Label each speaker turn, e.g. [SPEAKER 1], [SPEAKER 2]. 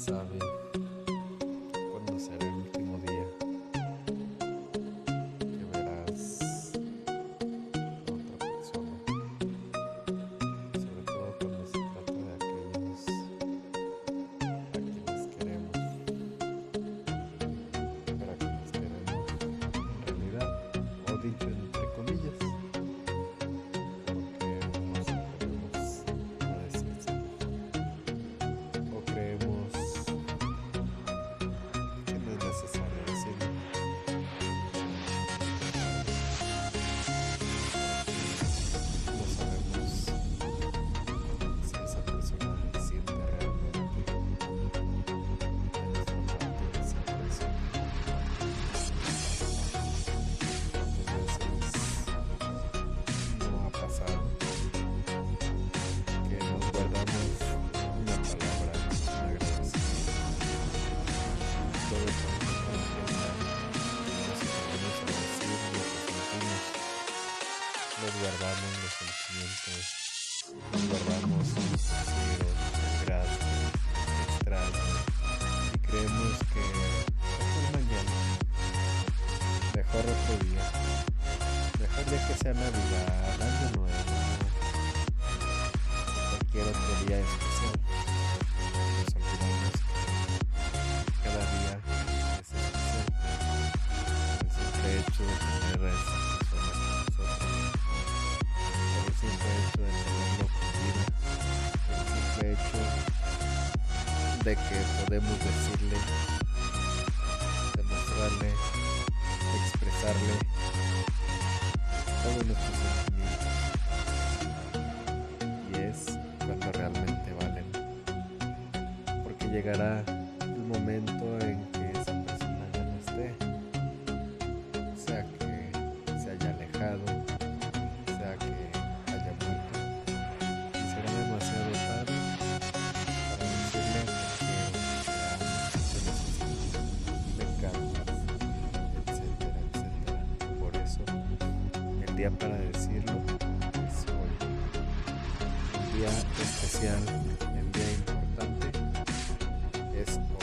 [SPEAKER 1] sabe guardamos los sentimientos, guardamos un sincero, gracias, extraño, y creemos que mejor mañana, mejor otro día, mejor ya que sea Navidad, Año Nuevo, cualquier otro día especial. Nos olvidamos cada día es especial. El simple hecho de que podemos decirle, demostrarle, expresarle todos nuestros sentimientos. Y es cuando realmente valen. Porque llegará el momento en que día para decirlo es. Un día especial, un día importante es hoy.